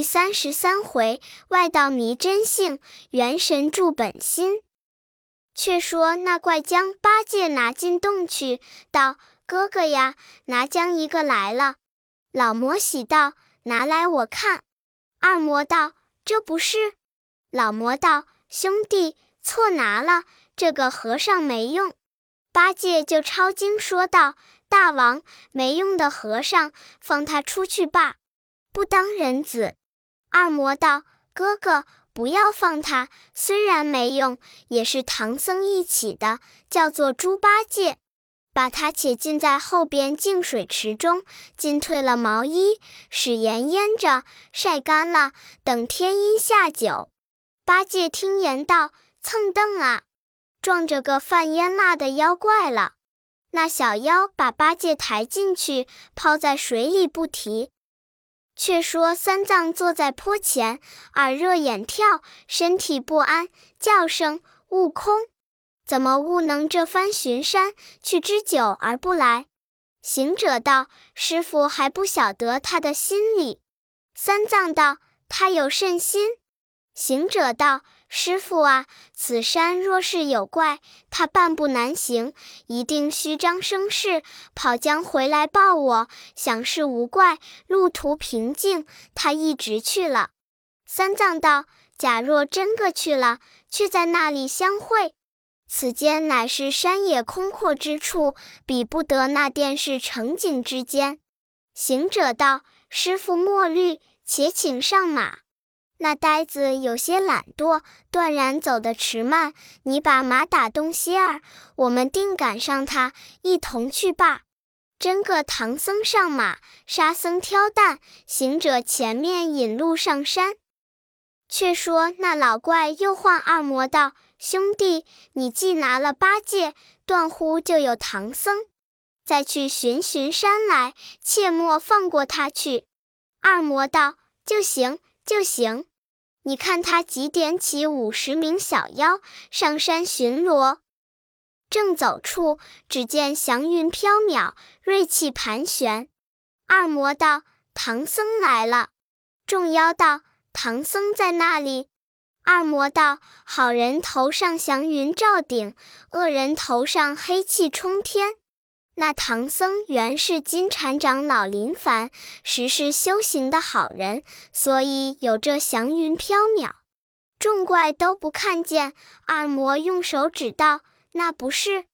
第三十三回，外道迷真性，元神助本心。却说那怪将八戒拿进洞去，道：“哥哥呀，拿将一个来了。”老魔喜道：“拿来我看。”二魔道：“这不是。”老魔道：“兄弟，错拿了，这个和尚没用。”八戒就抄经说道：“大王，没用的和尚，放他出去罢，不当人子。”二魔道：“哥哥，不要放他。虽然没用，也是唐僧一起的，叫做猪八戒。把他且浸在后边净水池中，浸褪了毛衣，使盐腌着，晒干了，等天阴下酒。”八戒听言道：“蹭蹬啊，撞着个犯烟蜡的妖怪了。”那小妖把八戒抬进去，抛在水里不提。却说三藏坐在坡前，耳热眼跳，身体不安，叫声：“悟空，怎么悟能这番巡山去知久而不来？”行者道：“师傅还不晓得他的心理。”三藏道：“他有甚心？”行者道。师傅啊，此山若是有怪，他半步难行，一定虚张声势，跑将回来报我。想是无怪，路途平静，他一直去了。三藏道：假若真个去了，却在那里相会？此间乃是山野空阔之处，比不得那殿是城景之间。行者道：师傅莫虑，且请上马。那呆子有些懒惰，断然走得迟慢。你把马打东歇儿，我们定赶上他，一同去罢。真个唐僧上马，沙僧挑担，行者前面引路上山。却说那老怪又唤二魔道：“兄弟，你既拿了八戒，断乎就有唐僧，再去寻寻山来，切莫放过他去。”二魔道：“就行，就行。”你看他几点起五十名小妖上山巡逻，正走处，只见祥云飘渺，瑞气盘旋。二魔道：“唐僧来了。”众妖道：“唐僧在那里？”二魔道：“好人头上祥云罩顶，恶人头上黑气冲天。”那唐僧原是金蝉长老林凡，实是修行的好人，所以有这祥云飘渺，众怪都不看见。二魔用手指道：“那不是。”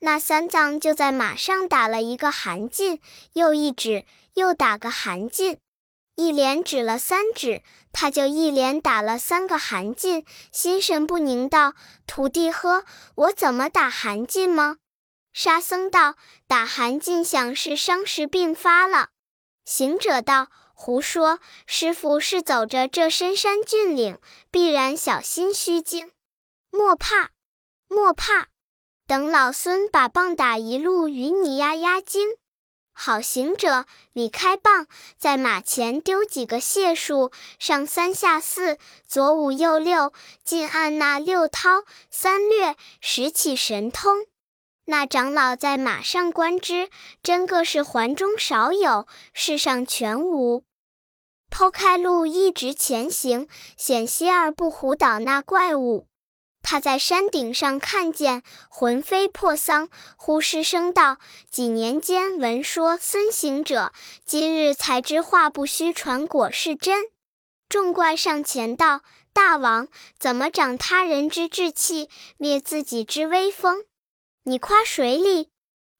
那三藏就在马上打了一个寒噤，又一指，又打个寒噤，一连指了三指，他就一连打了三个寒噤，心神不宁道：“徒弟呵，我怎么打寒噤吗？”沙僧道：“打寒噤，想是伤时病发了。”行者道：“胡说！师傅是走着这深山峻岭，必然小心虚惊。莫怕，莫怕！等老孙把棒打一路，与你压压惊。”好行者，你开棒，在马前丢几个解数，上三下四，左五右六，尽按那六韬三略，使起神通。那长老在马上观之，真个是环中少有，世上全无。剖开路，一直前行，险些儿不唬倒那怪物。他在山顶上看见，魂飞魄丧，忽失声道：“几年间闻说孙行者，今日才知话不虚传，果是真。”众怪上前道：“大王，怎么长他人之志气，灭自己之威风？”你夸谁哩？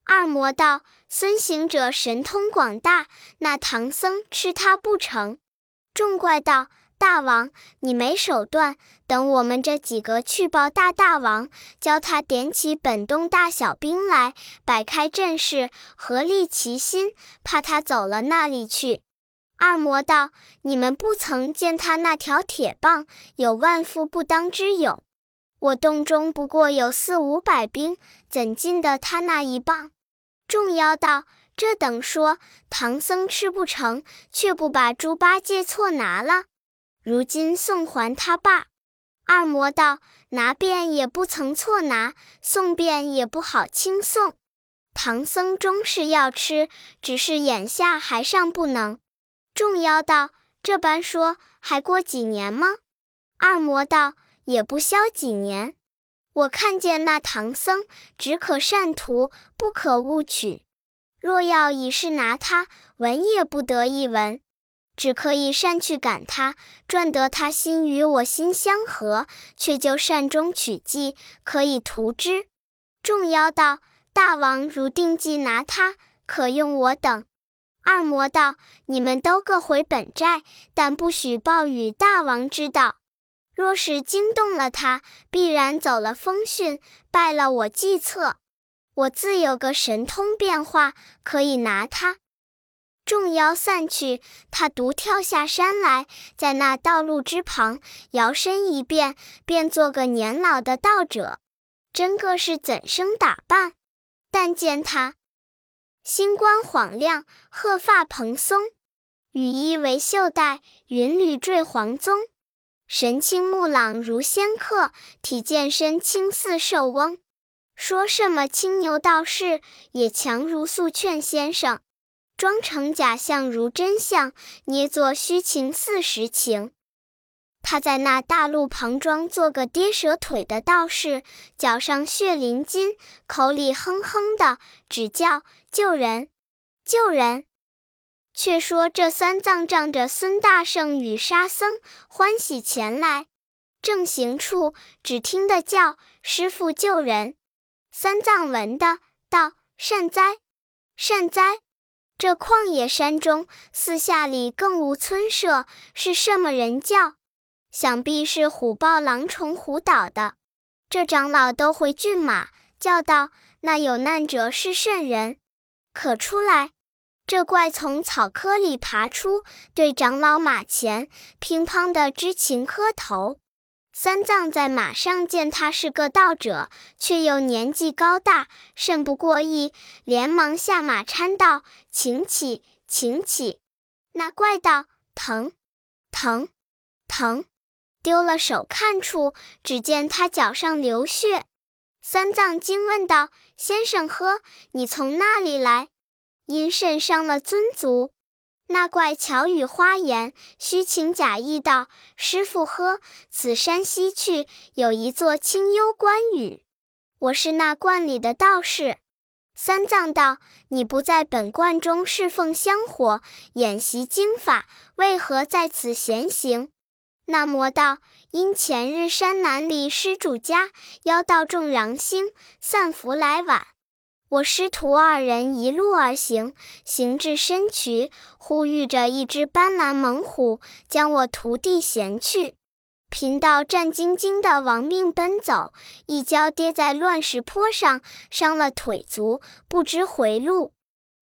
二魔道：“孙行者神通广大，那唐僧吃他不成？”众怪道：“大王，你没手段，等我们这几个去报大大王，教他点起本洞大小兵来，摆开阵势，合力齐心，怕他走了那里去。”二魔道：“你们不曾见他那条铁棒，有万夫不当之勇。”我洞中不过有四五百兵，怎禁得他那一棒？众妖道：“这等说，唐僧吃不成，却不把猪八戒错拿了。如今送还他罢。”二魔道：“拿遍也不曾错拿，送遍也不好轻送。唐僧终是要吃，只是眼下还尚不能。”众妖道：“这般说，还过几年吗？二魔道：“也不消几年。我看见那唐僧，只可善图，不可误取。若要以是拿他，闻也不得一闻。只可以善去感他，赚得他心与我心相合，却就善中取计，可以图之。”众妖道：“大王如定计拿他，可用我等。”二魔道：“你们都各回本寨，但不许报与大王知道。若是惊动了他，必然走了风讯，败了我计策。我自有个神通变化，可以拿他。”众妖散去，他独跳下山来，在那道路之旁摇身一变，变做个年老的道者。真个是怎生打扮？但见他。星光晃亮，鹤发蓬松，羽衣为袖带，云履缀黄棕。神清目朗如仙客，体健身轻似寿翁。说什么青牛道士，也强如素劝先生。装成假象如真相，捏作虚情似实情。他在那大路旁装作个跌蛇腿的道士，脚上血淋金，口里哼哼的，只叫。救人，救人！却说这三藏仗着孙大圣与沙僧欢喜前来，正行处，只听得叫师傅救人。三藏闻的道：“善哉，善哉！这旷野山中，四下里更无村舍，是什么人叫？想必是虎豹狼虫虎捣的。”这长老都回骏马，叫道：“那有难者是甚人？”可出来！这怪从草窠里爬出，对长老马前乒乓的知情磕头。三藏在马上见他是个道者，却又年纪高大，甚不过意，连忙下马搀道：“请起，请起。”那怪道：“疼，疼，疼！”丢了手看处，只见他脚上流血。三藏惊问道：“先生呵，你从那里来？因甚伤了尊足？”那怪巧语花言，虚情假意道：“师傅呵，此山西去有一座清幽观宇，我是那观里的道士。”三藏道：“你不在本观中侍奉香火，演习经法，为何在此闲行？”那魔道。因前日山南里施主家邀道众狼星散福来晚，我师徒二人一路而行，行至深渠，忽遇着一只斑斓猛虎，将我徒弟衔去。贫道战兢兢的亡命奔走，一跤跌在乱石坡上，伤了腿足，不知回路。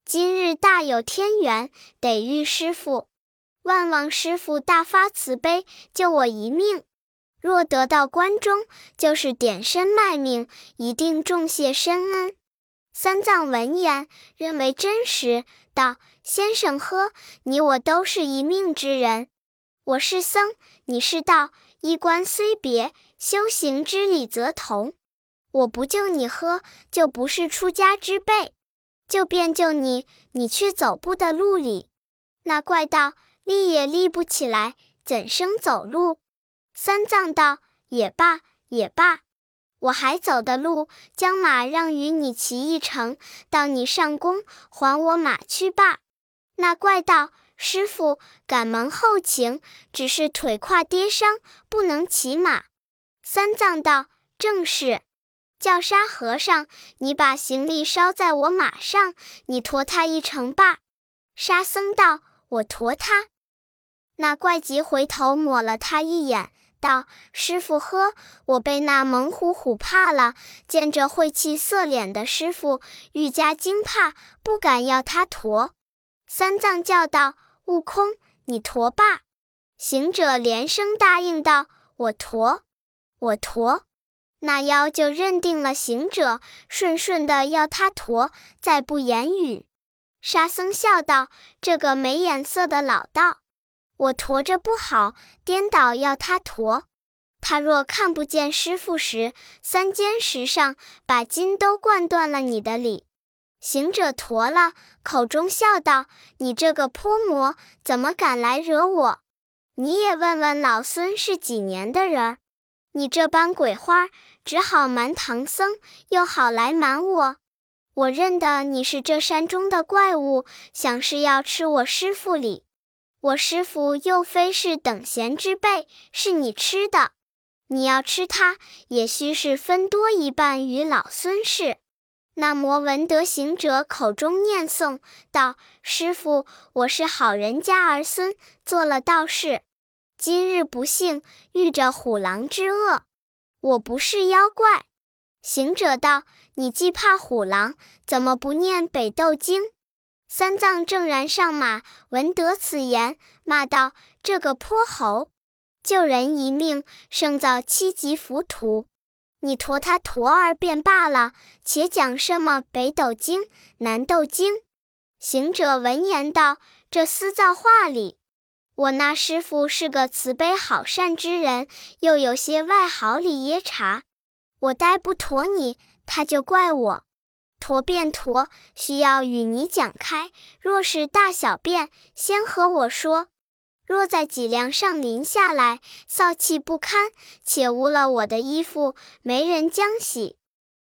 今日大有天缘，得遇师傅，万望师傅大发慈悲，救我一命。若得到关中，就是点身卖命，一定重谢深恩。三藏闻言，认为真实，道：“先生呵，你我都是一命之人。我是僧，你是道，衣冠虽别，修行之理则同。我不救你喝，就不是出家之辈；就便救你，你去走步的路里。那怪道立也立不起来，怎生走路？”三藏道：“也罢，也罢，我还走的路，将马让与你骑一程，到你上宫还我马去罢。”那怪道：“师傅，赶忙后请，只是腿胯跌伤，不能骑马。”三藏道：“正是，叫沙和尚，你把行李捎在我马上，你驮他一程罢。”沙僧道：“我驮他。”那怪即回头抹了他一眼。道：“师傅呵，我被那猛虎虎怕了。见着晦气色脸的师傅，愈加惊怕，不敢要他驮。”三藏叫道：“悟空，你驮罢。”行者连声答应道：“我驮，我驮。”那妖就认定了行者，顺顺的要他驮，再不言语。沙僧笑道：“这个没眼色的老道。”我驮着不好，颠倒要他驮。他若看不见师傅时，三尖石上把筋都灌断了你的理。行者驮了，口中笑道：“你这个泼魔，怎么敢来惹我？”你也问问老孙是几年的人？你这般鬼花，只好瞒唐僧，又好来瞒我。我认得你是这山中的怪物，想是要吃我师傅里。我师傅又非是等闲之辈，是你吃的。你要吃它，也须是分多一半与老孙是。那魔闻得行者口中念诵道：“师傅，我是好人家儿孙，做了道士，今日不幸遇着虎狼之恶，我不是妖怪。”行者道。你既怕虎狼，怎么不念北斗经？三藏正然上马，闻得此言，骂道：“这个泼猴，救人一命，胜造七级浮屠。你驮他驮儿便罢了，且讲什么北斗经、南斗经？”行者闻言道：“这私造话里，我那师傅是个慈悲好善之人，又有些外好里耶茶，我待不驮你。”他就怪我，驼便驼，需要与你讲开。若是大小便，先和我说。若在脊梁上淋下来，臊气不堪，且污了我的衣服，没人将洗。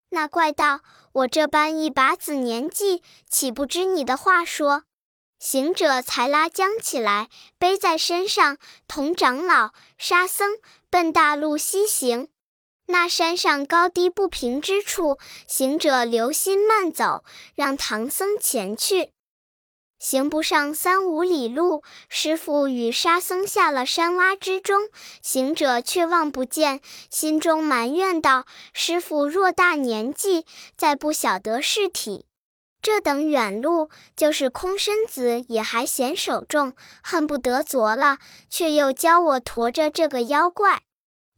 那怪道：我这般一把子年纪，岂不知你的话说？行者才拉将起来，背在身上，同长老、沙僧奔大路西行。那山上高低不平之处，行者留心慢走，让唐僧前去。行不上三五里路，师傅与沙僧下了山洼之中，行者却望不见，心中埋怨道：“师傅若大年纪，再不晓得事体，这等远路，就是空身子也还嫌手重，恨不得着了，却又教我驮着这个妖怪。”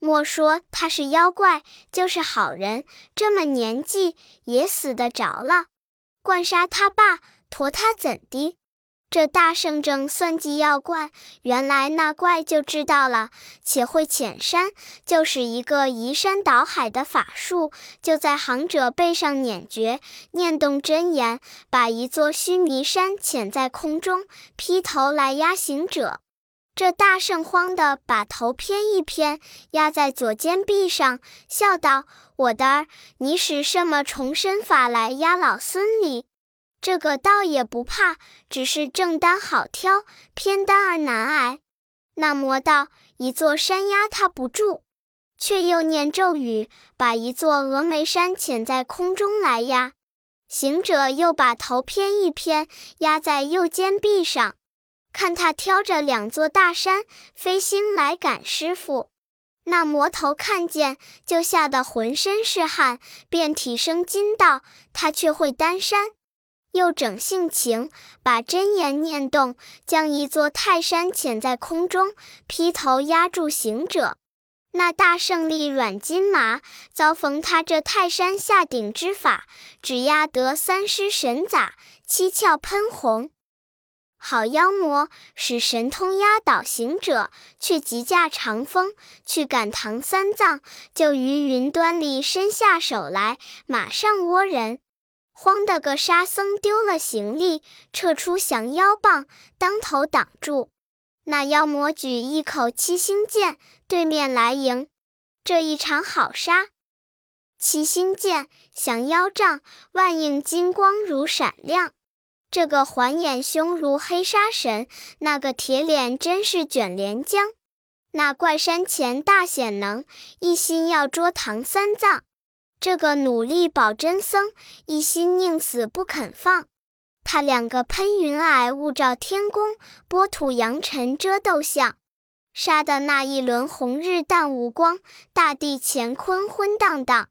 莫说他是妖怪，就是好人，这么年纪也死得着了。灌杀他爸，驮他怎的？这大圣正算计妖怪，原来那怪就知道了，且会潜山，就是一个移山倒海的法术，就在行者背上捻诀，念动真言，把一座须弥山潜在空中，劈头来压行者。这大圣慌的把头偏一偏，压在左肩臂上，笑道：“我的儿，你使什么重身法来压老孙哩？这个倒也不怕，只是正单好挑，偏单儿难挨。”那魔道：“一座山压他不住，却又念咒语，把一座峨眉山遣在空中来压。”行者又把头偏一偏，压在右肩臂上。看他挑着两座大山飞星来赶师傅，那魔头看见就吓得浑身是汗，遍体生筋道：“他却会丹山。”又整性情，把真言念动，将一座泰山潜在空中，劈头压住行者。那大圣力软金麻，遭逢他这泰山下顶之法，只压得三尸神咋，七窍喷红。好妖魔使神通压倒行者，却急驾长风去赶唐三藏，就于云端里伸下手来，马上窝人。慌得个沙僧丢了行李，撤出降妖棒，当头挡住。那妖魔举一口七星剑，对面来迎。这一场好杀！七星剑降妖杖，万应金光如闪亮。这个环眼凶如黑沙神，那个铁脸真是卷帘江。那怪山前大显能，一心要捉唐三藏。这个努力保真僧，一心宁死不肯放。他两个喷云霭雾罩天宫，波土扬尘遮斗相，杀的那一轮红日淡无光，大地乾坤昏荡荡。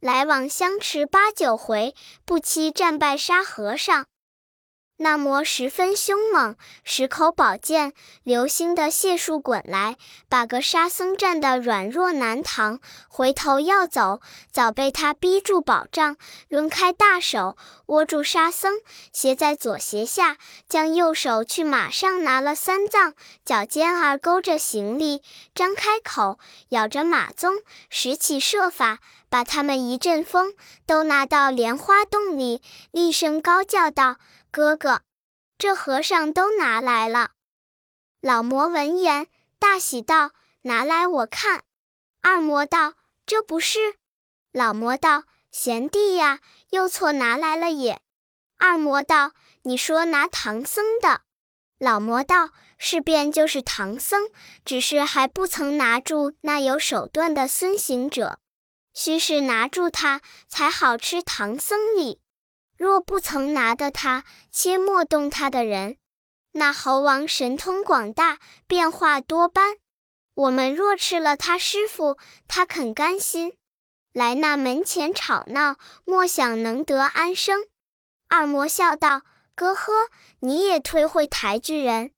来往相持八九回，不期战败沙和尚。那魔十分凶猛，十口宝剑流星的解数滚来，把个沙僧战得软弱难扛。回头要走，早被他逼住宝杖，抡开大手握住沙僧，斜在左斜下，将右手去马上拿了三藏，脚尖儿勾着行李，张开口咬着马鬃，使起设法，把他们一阵风都拿到莲花洞里，厉声高叫道。哥哥，这和尚都拿来了。老魔闻言，大喜道：“拿来我看。”二魔道：“这不是。”老魔道：“贤弟呀，又错拿来了也。”二魔道：“你说拿唐僧的。”老魔道：“是便就是唐僧，只是还不曾拿住那有手段的孙行者。须是拿住他，才好吃唐僧礼。若不曾拿得他，切莫动他的人。那猴王神通广大，变化多般。我们若吃了他师傅，他肯甘心？来那门前吵闹，莫想能得安生。”二魔笑道。哥呵，你也忒会抬举人。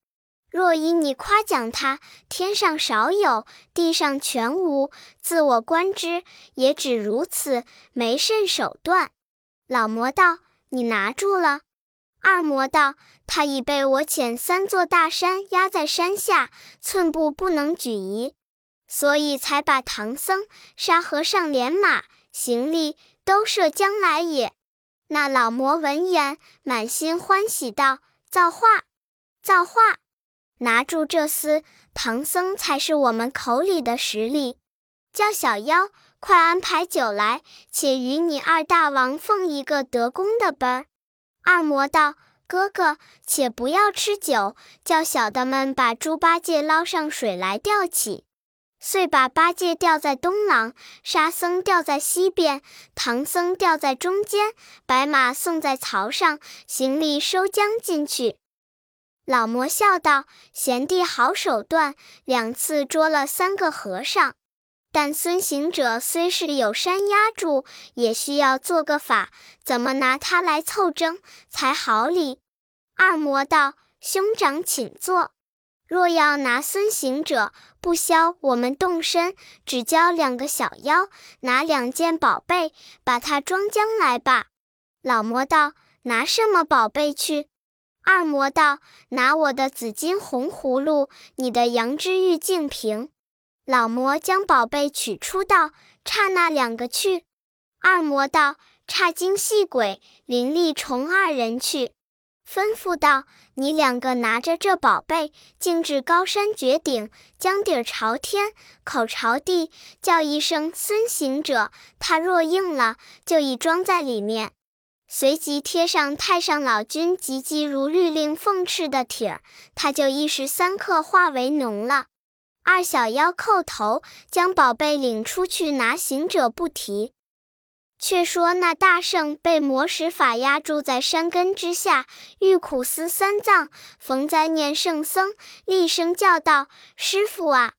若以你夸奖他，天上少有，地上全无，自我观之，也只如此，没甚手段。老魔道：“你拿住了。”二魔道：“他已被我遣三座大山压在山下，寸步不能举移，所以才把唐僧、沙和尚连马行李都射将来也。”那老魔闻言，满心欢喜道：“造化，造化！拿住这厮，唐僧才是我们口里的实力。叫小妖快安排酒来，且与你二大王奉一个得功的本。”二魔道：“哥哥，且不要吃酒，叫小的们把猪八戒捞上水来吊起。”遂把八戒吊在东廊，沙僧吊在西边，唐僧吊在中间，白马送在槽上，行李收将进去。老魔笑道：“贤弟好手段，两次捉了三个和尚。但孙行者虽是有山压住，也需要做个法，怎么拿他来凑争才好理？”二魔道：“兄长请坐。”若要拿孙行者，不消我们动身，只教两个小妖拿两件宝贝，把他装将来吧。老魔道：“拿什么宝贝去？”二魔道：“拿我的紫金红葫芦，你的羊脂玉净瓶。”老魔将宝贝取出道：“差那两个去。”二魔道：“差精细鬼、灵力虫二人去。”吩咐道：“你两个拿着这宝贝，径至高山绝顶，将底儿朝天，口朝地，叫一声‘孙行者’。他若应了，就已装在里面。随即贴上太上老君急急如律令奉敕的帖儿，他就一时三刻化为脓了。二小妖叩头，将宝贝领出去，拿行者不提。”却说那大圣被魔使法压住在山根之下，欲苦思三藏，逢灾念圣僧，厉声叫道：“师傅啊！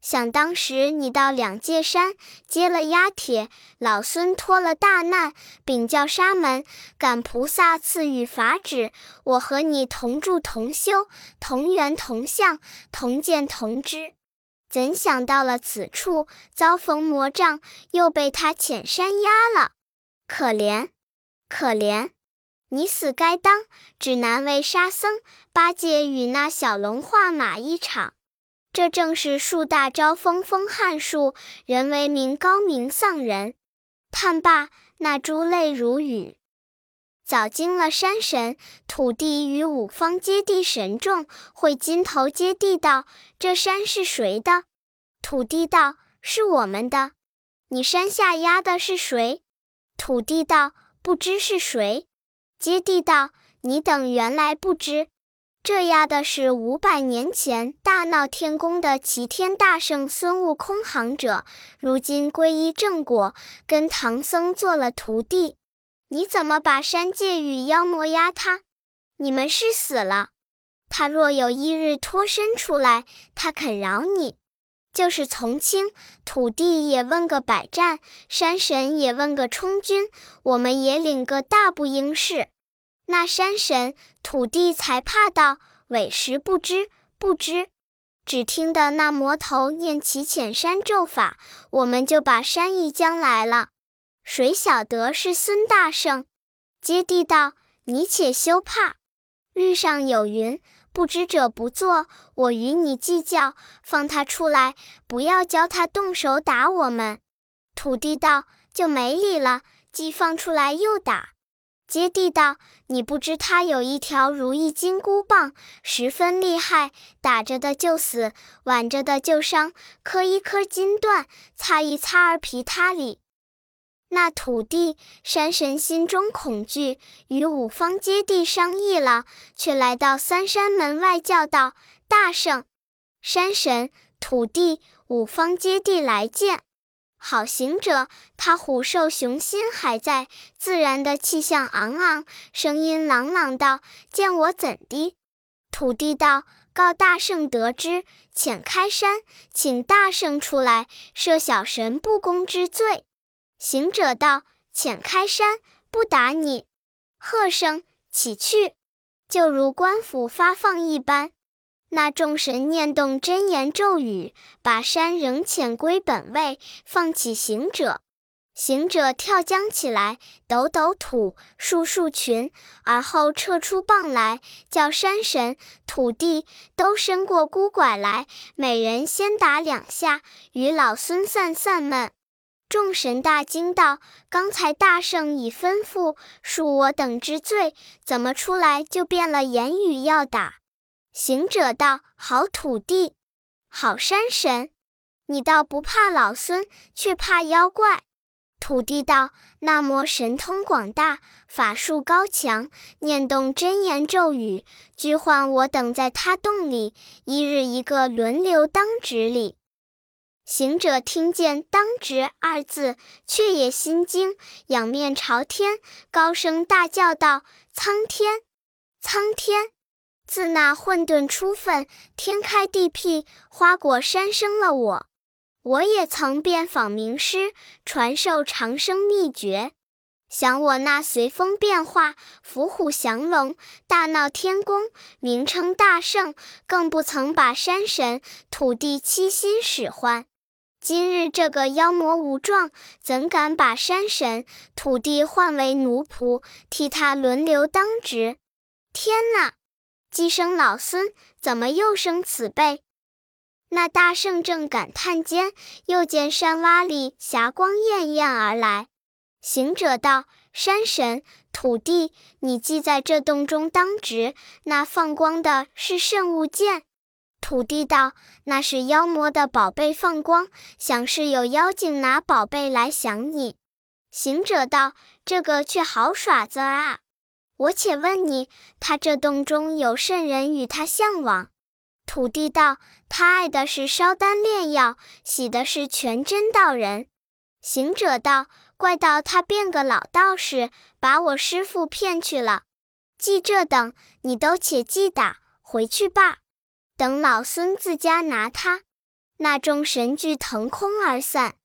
想当时你到两界山接了压帖，老孙脱了大难，禀教沙门，感菩萨赐予法旨，我和你同住同修，同源同相，同见同知。”怎想到了此处，遭逢魔障，又被他遣山压了，可怜，可怜！你死该当，只难为沙僧、八戒与那小龙画马一场。这正是树大招风，风撼树，人为名高名丧人。叹罢，那珠泪如雨。早惊了山神、土地与五方揭谛神众，会金头接地道：“这山是谁的？”土地道：“是我们的。”你山下压的是谁？土地道：“不知是谁。”揭谛道：“你等原来不知，这压的是五百年前大闹天宫的齐天大圣孙悟空行者，如今皈依正果，跟唐僧做了徒弟。”你怎么把山界与妖魔压他？你们是死了。他若有一日脱身出来，他肯饶你。就是从轻，土地也问个百战，山神也问个充军，我们也领个大不应事。那山神、土地才怕道：“委实不知，不知。”只听得那魔头念起遣山咒法，我们就把山一将来了。谁晓得是孙大圣？接地道：“你且休怕，日上有云，不知者不作。我与你计较，放他出来，不要教他动手打我们。”土地道：“就没理了，既放出来又打。”接地道：“你不知他有一条如意金箍棒，十分厉害，打着的就死，挽着的就伤，磕一磕金断，擦一擦儿皮塌里。”那土地山神心中恐惧，与五方揭谛商议了，却来到三山门外叫道：“大圣，山神、土地、五方揭谛来见。”好行者，他虎兽雄心还在，自然的气象昂昂，声音朗朗道：“见我怎的？”土地道：“告大圣得知，遣开山，请大圣出来，赦小神不公之罪。”行者道：“浅开山，不打你。”喝声起去，就如官府发放一般。那众神念动真言咒语，把山仍遣归本位，放起行者。行者跳将起来，抖抖土，束束裙，而后撤出棒来，叫山神、土地都伸过箍拐来，每人先打两下，与老孙散散闷。众神大惊道：“刚才大圣已吩咐恕我等之罪，怎么出来就变了言语要打？”行者道：“好土地，好山神，你倒不怕老孙，却怕妖怪。”土地道：“那魔神通广大，法术高强，念动真言咒语，拘唤我等在他洞里，一日一个轮流当值里。”行者听见“当值”二字，却也心惊，仰面朝天，高声大叫道：“苍天，苍天！”自那混沌初分，天开地辟，花果山生了我。我也曾遍访名师，传授长生秘诀。想我那随风变化，伏虎降龙，大闹天宫，名称大圣，更不曾把山神、土地七心使唤。今日这个妖魔无状，怎敢把山神、土地换为奴仆，替他轮流当值？天哪！鸡生老孙，怎么又生此辈？那大圣正感叹间，又见山洼里霞光艳艳而来。行者道：“山神、土地，你既在这洞中当值，那放光的是甚物件？”土地道：“那是妖魔的宝贝放光，想是有妖精拿宝贝来降你。”行者道：“这个却好耍子啊！”我且问你，他这洞中有甚人与他向往？土地道：他爱的是烧丹炼药，喜的是全真道人。行者道：怪道他变个老道士，把我师父骗去了。记这等，你都且记打回去罢。等老孙自家拿他。那众神俱腾空而散。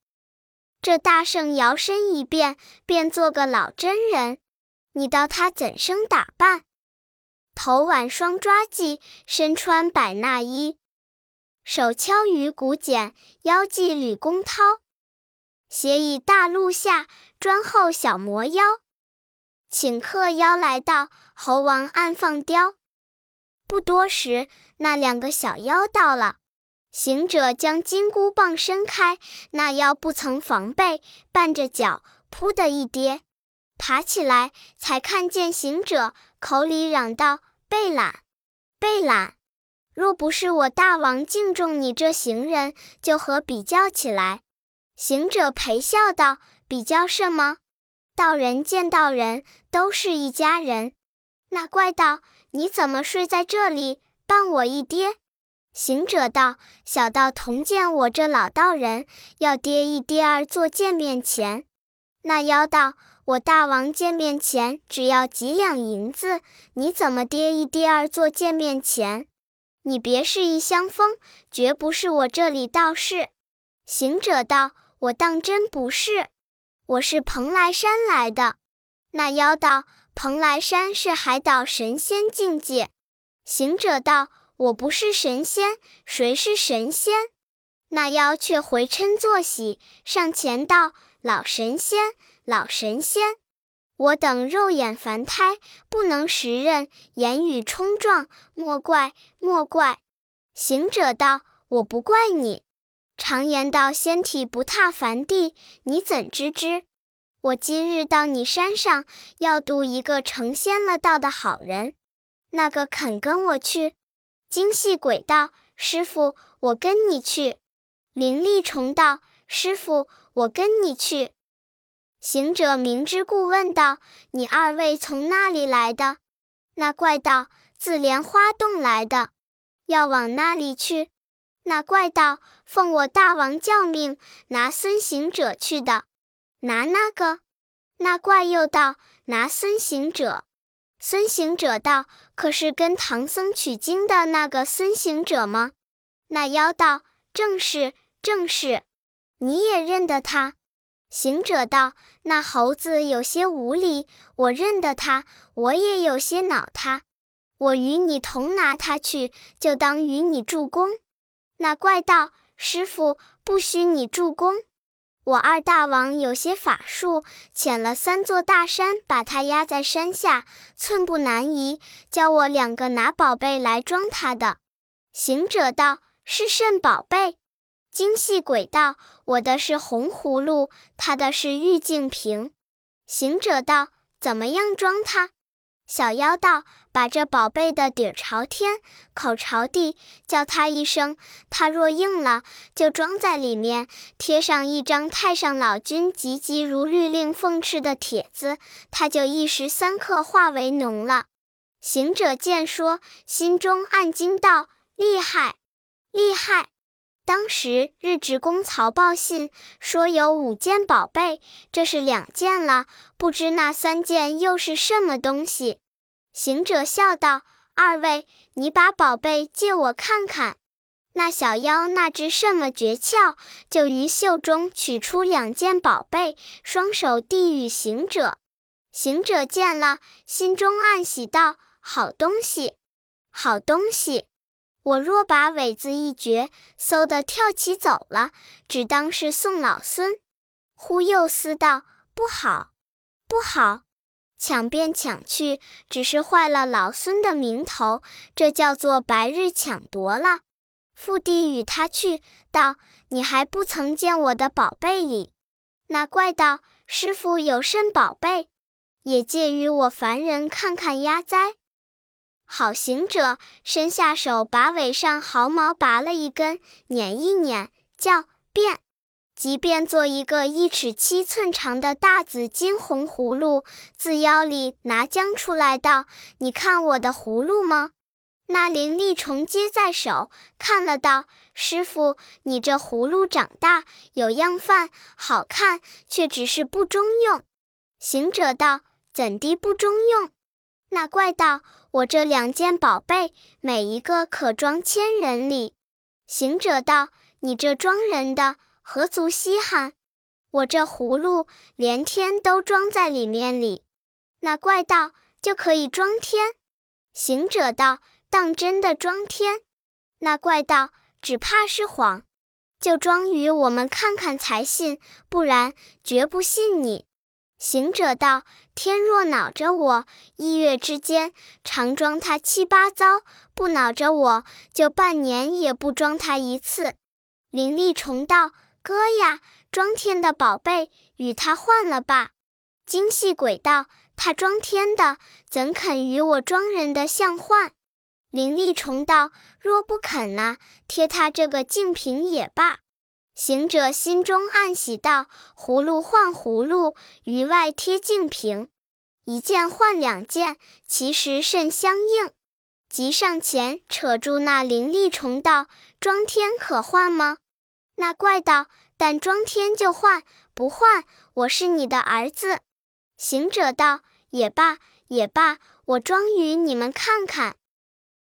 这大圣摇身一变，变做个老真人。你道他怎生打扮？头挽双抓髻，身穿百衲衣，手敲鱼骨剪，腰系吕公绦，斜倚大鹿下，专候小魔妖。请客邀来到，猴王暗放刁。不多时，那两个小妖到了。行者将金箍棒伸开，那妖不曾防备，绊着脚，扑的一跌。爬起来，才看见行者，口里嚷道：“贝懒，贝懒！若不是我大王敬重你这行人，就和比较起来。”行者陪笑道：“比较什么？道人见道人，都是一家人。”那怪道：“你怎么睡在这里，绊我一跌？”行者道：“小道同见我这老道人，要跌一跌儿做见面钱。”那妖道。我大王见面钱只要几两银子，你怎么跌一跌二做见面钱？你别是一厢风，绝不是我这里道士。行者道：“我当真不是，我是蓬莱山来的。”那妖道：“蓬莱山是海岛神仙境界。”行者道：“我不是神仙，谁是神仙？”那妖却回嗔作喜，上前道：“老神仙。”老神仙，我等肉眼凡胎，不能识认，言语冲撞，莫怪莫怪。行者道：“我不怪你。常言道，仙体不踏凡地，你怎知之？”我今日到你山上，要渡一个成仙了道的好人，那个肯跟我去？精细鬼道：“师傅，我跟你去。”灵力虫道：“师傅，我跟你去。”行者明知故问道：“你二位从哪里来的？”那怪道：“自莲花洞来的，要往那里去？”那怪道：“奉我大王教命，拿孙行者去的。”拿那个？那怪又道：“拿孙行者。”孙行者道：“可是跟唐僧取经的那个孙行者吗？”那妖道：“正是，正是。你也认得他？”行者道：“那猴子有些无礼，我认得他，我也有些恼他。我与你同拿他去，就当与你助攻。”那怪道：“师傅，不许你助攻。”我二大王有些法术，遣了三座大山，把他压在山下，寸步难移。叫我两个拿宝贝来装他的。行者道：“是甚宝贝？”精细鬼道：“我的是红葫芦，他的是玉净瓶。”行者道：“怎么样装他？”小妖道：“把这宝贝的底儿朝天，口朝地，叫他一声，他若应了，就装在里面，贴上一张太上老君急急如律令奉敕的帖子，他就一时三刻化为脓了。”行者见说，心中暗惊道：“厉害，厉害！”当时日职公曹报信说有五件宝贝，这是两件了，不知那三件又是什么东西。行者笑道：“二位，你把宝贝借我看看。”那小妖那知什么诀窍，就于袖中取出两件宝贝，双手递与行者。行者见了，心中暗喜道：“好东西，好东西！我若把尾子一绝，嗖的跳起走了，只当是送老孙。”忽又思道：“不好，不好！”抢便抢去，只是坏了老孙的名头，这叫做白日抢夺了。复地与他去，道：“你还不曾见我的宝贝哩？”那怪道：“师傅有甚宝贝？也借与我凡人看看压灾。”好行者伸下手，把尾上毫毛拔了一根，捻一捻，叫变。即便做一个一尺七寸长的大紫金红葫芦，自腰里拿浆出来，道：“你看我的葫芦吗？”那灵力虫接在手，看了道：“师傅，你这葫芦长大有样范，好看，却只是不中用。”行者道：“怎地不中用？”那怪道：“我这两件宝贝，每一个可装千人里。”行者道：“你这装人的。”何足稀罕？我这葫芦连天都装在里面里。那怪道就可以装天。行者道：当真的装天？那怪道只怕是谎，就装与我们看看才信，不然绝不信你。行者道：天若恼着我，一月之间常装他七八遭；不恼着我，就半年也不装他一次。灵力虫道。哥呀，装天的宝贝与他换了吧。精细鬼道，他装天的，怎肯与我装人的相换？灵力虫道，若不肯呐，贴他这个净瓶也罢。行者心中暗喜道：葫芦换葫芦，于外贴净瓶，一件换两件，其实甚相应。即上前扯住那灵力虫道：装天可换吗？那怪道：“但装天就换，不换，我是你的儿子。”行者道：“也罢，也罢，我装与你们看看。”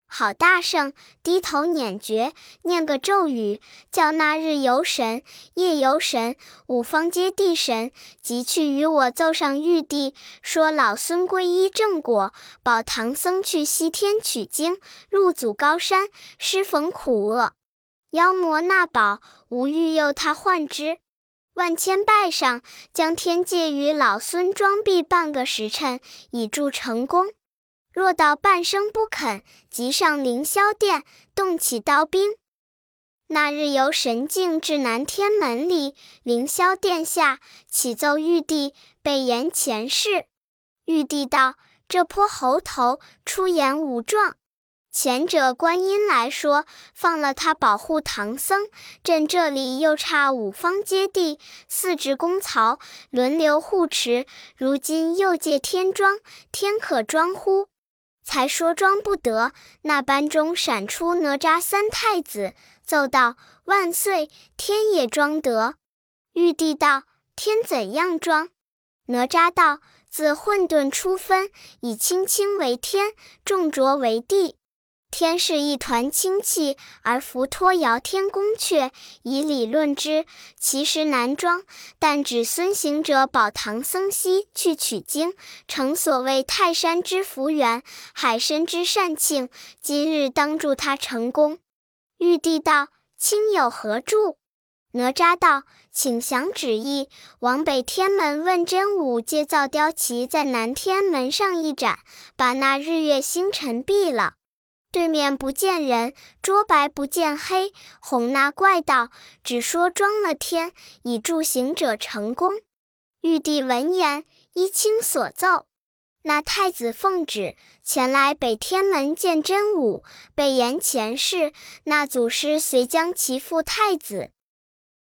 好大圣，低头捻诀，念个咒语，叫那日游神、夜游神、五方揭谛神，即去与我奏上玉帝，说老孙皈依正果，保唐僧去西天取经，入祖高山，施逢苦厄。妖魔纳宝，无欲诱他换之。万千拜上，将天界与老孙装逼半个时辰，以助成功。若到半生不肯，即上凌霄殿，动起刀兵。那日由神境至南天门里，凌霄殿下启奏玉帝，备言前事。玉帝道：“这泼猴头出言无状。前者观音来说，放了他保护唐僧。朕这里又差五方揭谛、四职公曹轮流护持，如今又借天装，天可装乎？才说装不得。那班中闪出哪吒三太子，奏道：万岁，天也装得。玉帝道：天怎样装？哪吒道：自混沌初分，以清清为天，重浊为地。天是一团清气，而浮托摇天宫阙。以理论之，其实难装。但指孙行者保唐僧西去取经，成所谓泰山之福缘，海深之善庆。今日当助他成功。玉帝道：“卿有何助？”哪吒道：“请降旨意。往北天门问真武，借造雕旗在南天门上一展，把那日月星辰毙了。”对面不见人，桌白不见黑，哄那怪道：“只说装了天，以助行者成功。”玉帝闻言，依卿所奏，那太子奉旨前来北天门见真武，备言前世。那祖师遂将其父太子。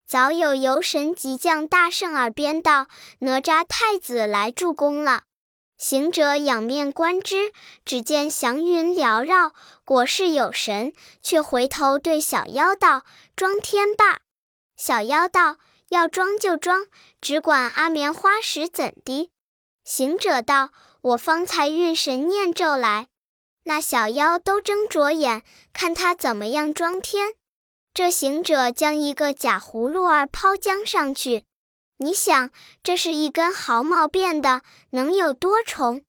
早有游神即将大圣耳边道：“哪吒太子来助攻了。”行者仰面观之，只见祥云缭绕，果是有神。却回头对小妖道：“装天罢。”小妖道：“要装就装，只管阿棉花时怎的？”行者道：“我方才运神念咒来。”那小妖都睁着眼，看他怎么样装天。这行者将一个假葫芦儿抛江上去。你想，这是一根毫毛变的，能有多重？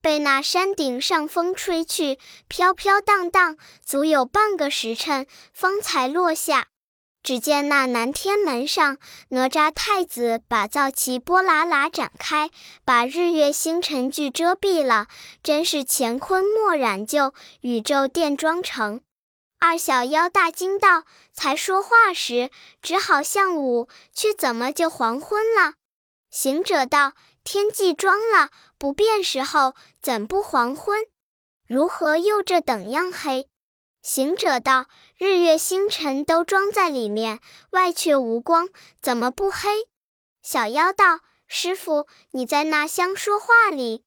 被那山顶上风吹去，飘飘荡荡，足有半个时辰，方才落下。只见那南天门上，哪吒太子把皂旗波喇喇展开，把日月星辰俱遮蔽了，真是乾坤莫染就，宇宙电装成。二小妖大惊道：“才说话时，只好像午，却怎么就黄昏了？”行者道：“天既装了，不变时候，怎不黄昏？如何又这等样黑？”行者道：“日月星辰都装在里面，外却无光，怎么不黑？”小妖道：“师傅，你在那厢说话里。”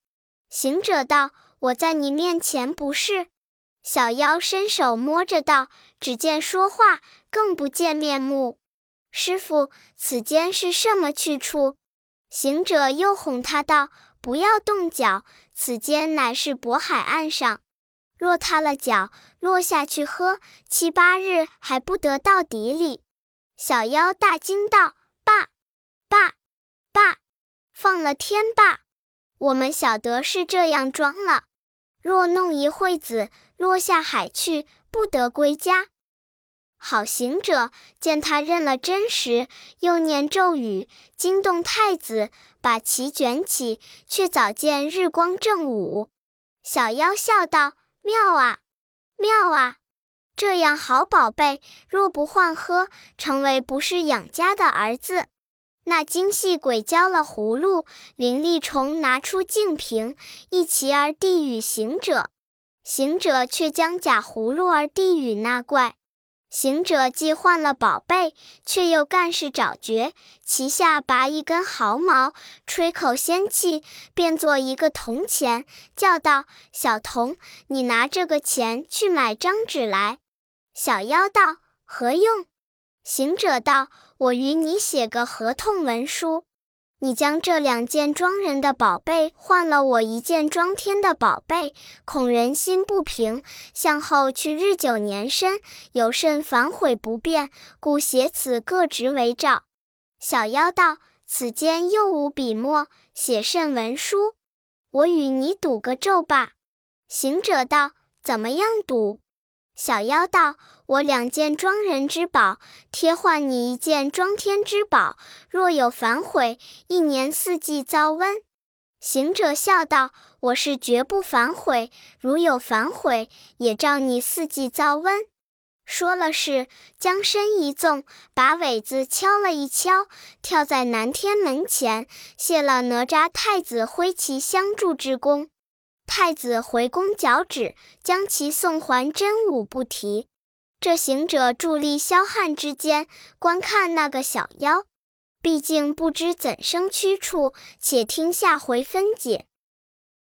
行者道：“我在你面前不是。”小妖伸手摸着道：“只见说话，更不见面目。师傅，此间是什么去处？”行者又哄他道：“不要动脚，此间乃是渤海岸上。若踏了脚，落下去喝，七八日还不得到底里。”小妖大惊道：“爸，爸，爸，放了天吧！我们晓得是这样装了。”若弄一会子，落下海去，不得归家。好行者见他认了真实，又念咒语，惊动太子，把旗卷起，却早见日光正午。小妖笑道：“妙啊，妙啊！这样好宝贝，若不换喝，成为不是养家的儿子。”那精细鬼交了葫芦，灵力虫拿出净瓶，一齐儿递与行者。行者却将假葫芦儿递与那怪。行者既换了宝贝，却又干事找绝，旗下拔一根毫毛，吹口仙气，变作一个铜钱，叫道：“小童，你拿这个钱去买张纸来。”小妖道：“何用？”行者道：“我与你写个合同文书，你将这两件装人的宝贝换了我一件装天的宝贝，恐人心不平，向后去日久年深，有甚反悔不便，故写此各职为诏。”小妖道：“此间又无笔墨，写甚文书？我与你赌个咒吧。”行者道：“怎么样赌？”小妖道：“我两件装人之宝，贴换你一件装天之宝。若有反悔，一年四季遭瘟。”行者笑道：“我是绝不反悔，如有反悔，也照你四季遭瘟。”说了是，将身一纵，把尾子敲了一敲，跳在南天门前，谢了哪吒太子挥旗相助之功。太子回宫脚趾，将其送还真武不提。这行者伫立霄汉之间，观看那个小妖，毕竟不知怎生驱处，且听下回分解。